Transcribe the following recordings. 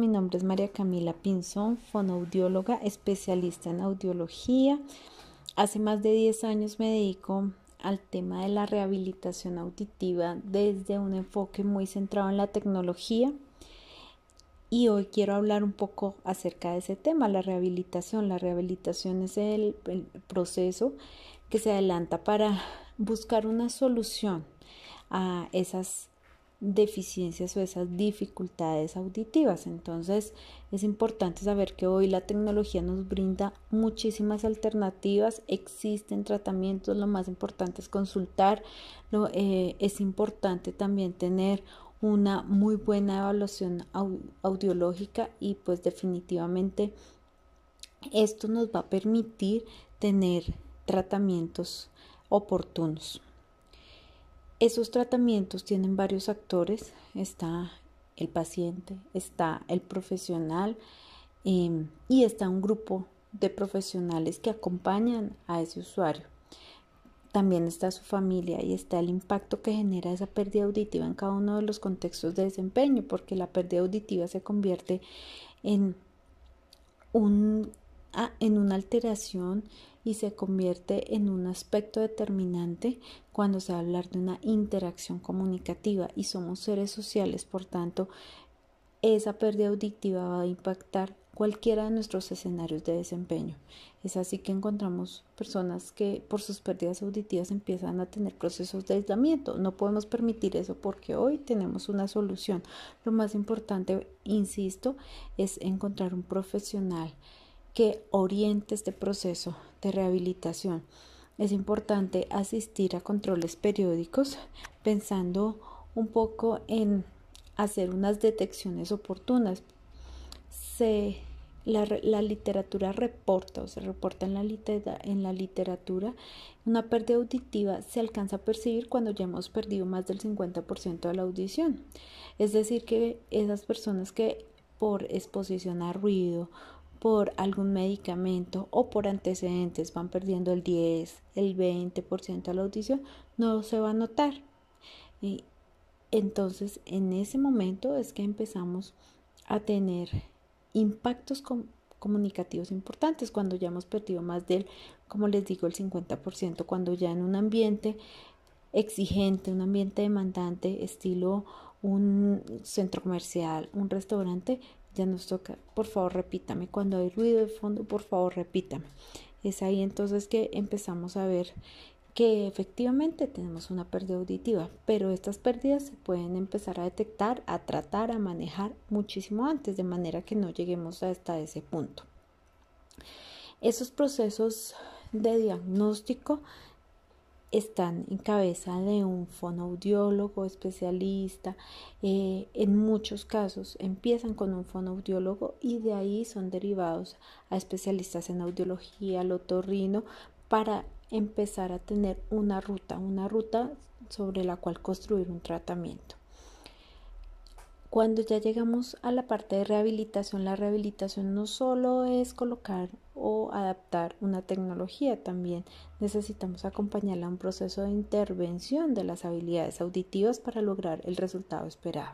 Mi nombre es María Camila Pinzón, fonoaudióloga, especialista en audiología. Hace más de 10 años me dedico al tema de la rehabilitación auditiva desde un enfoque muy centrado en la tecnología. Y hoy quiero hablar un poco acerca de ese tema, la rehabilitación. La rehabilitación es el, el proceso que se adelanta para buscar una solución a esas deficiencias o esas dificultades auditivas. Entonces es importante saber que hoy la tecnología nos brinda muchísimas alternativas, existen tratamientos, lo más importante es consultar, eh, es importante también tener una muy buena evaluación audiológica y pues definitivamente esto nos va a permitir tener tratamientos oportunos. Esos tratamientos tienen varios actores. Está el paciente, está el profesional em, y está un grupo de profesionales que acompañan a ese usuario. También está su familia y está el impacto que genera esa pérdida auditiva en cada uno de los contextos de desempeño, porque la pérdida auditiva se convierte en, un, ah, en una alteración y se convierte en un aspecto determinante cuando se va a hablar de una interacción comunicativa y somos seres sociales, por tanto, esa pérdida auditiva va a impactar cualquiera de nuestros escenarios de desempeño. Es así que encontramos personas que por sus pérdidas auditivas empiezan a tener procesos de aislamiento. No podemos permitir eso porque hoy tenemos una solución. Lo más importante, insisto, es encontrar un profesional que oriente este proceso de rehabilitación. Es importante asistir a controles periódicos pensando un poco en hacer unas detecciones oportunas. Se, la, literatura reporta o se reporta en la, en la literatura una pérdida auditiva se alcanza a percibir cuando ya hemos perdido más del 50% de la audición. Es decir, que esas personas que por exposición a ruido por algún medicamento o por antecedentes van perdiendo el 10, el 20% de la audición, no se va a notar. Y entonces en ese momento es que empezamos a tener impactos comunicativos importantes cuando ya hemos perdido más del, como les digo, el 50%, cuando ya en un ambiente exigente, un ambiente demandante, estilo un centro comercial, un restaurante, ya nos toca, por favor repítame, cuando hay ruido de fondo, por favor repítame. Es ahí entonces que empezamos a ver que efectivamente tenemos una pérdida auditiva, pero estas pérdidas se pueden empezar a detectar, a tratar, a manejar muchísimo antes, de manera que no lleguemos hasta ese punto. Esos procesos de diagnóstico están en cabeza de un fonoaudiólogo especialista. Eh, en muchos casos empiezan con un fonoaudiólogo y de ahí son derivados a especialistas en audiología, otorrino, para empezar a tener una ruta, una ruta sobre la cual construir un tratamiento. Cuando ya llegamos a la parte de rehabilitación, la rehabilitación no solo es colocar o adaptar una tecnología, también necesitamos acompañarla a un proceso de intervención de las habilidades auditivas para lograr el resultado esperado.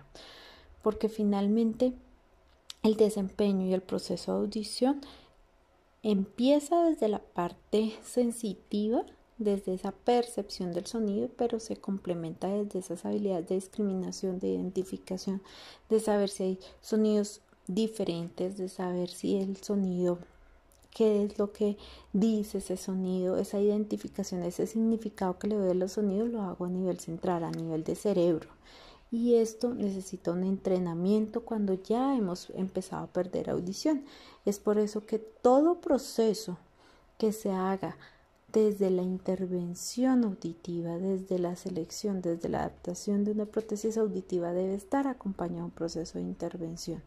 Porque finalmente el desempeño y el proceso de audición empieza desde la parte sensitiva desde esa percepción del sonido, pero se complementa desde esas habilidades de discriminación, de identificación, de saber si hay sonidos diferentes, de saber si el sonido, qué es lo que dice ese sonido, esa identificación, ese significado que le doy a los sonidos, lo hago a nivel central, a nivel de cerebro. Y esto necesita un entrenamiento cuando ya hemos empezado a perder audición. Es por eso que todo proceso que se haga desde la intervención auditiva, desde la selección, desde la adaptación de una prótesis auditiva debe estar acompañado un proceso de intervención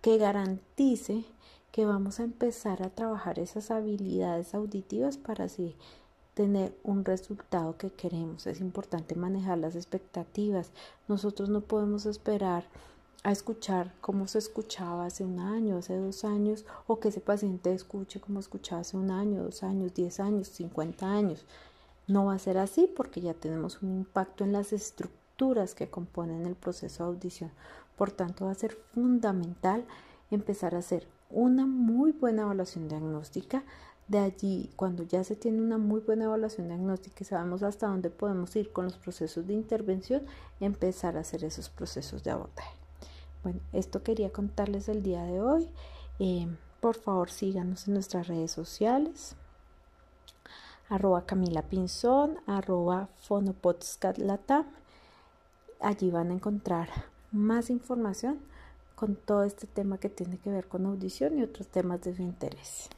que garantice que vamos a empezar a trabajar esas habilidades auditivas para así tener un resultado que queremos. Es importante manejar las expectativas. Nosotros no podemos esperar a escuchar como se escuchaba hace un año, hace dos años, o que ese paciente escuche como escuchaba hace un año, dos años, diez años, cincuenta años. No va a ser así porque ya tenemos un impacto en las estructuras que componen el proceso de audición. Por tanto, va a ser fundamental empezar a hacer una muy buena evaluación diagnóstica. De allí, cuando ya se tiene una muy buena evaluación diagnóstica y sabemos hasta dónde podemos ir con los procesos de intervención, empezar a hacer esos procesos de abordaje. Bueno, esto quería contarles el día de hoy. Eh, por favor, síganos en nuestras redes sociales arroba Camila Pinzón, arroba Fonopodcastlatam. Allí van a encontrar más información con todo este tema que tiene que ver con audición y otros temas de su interés.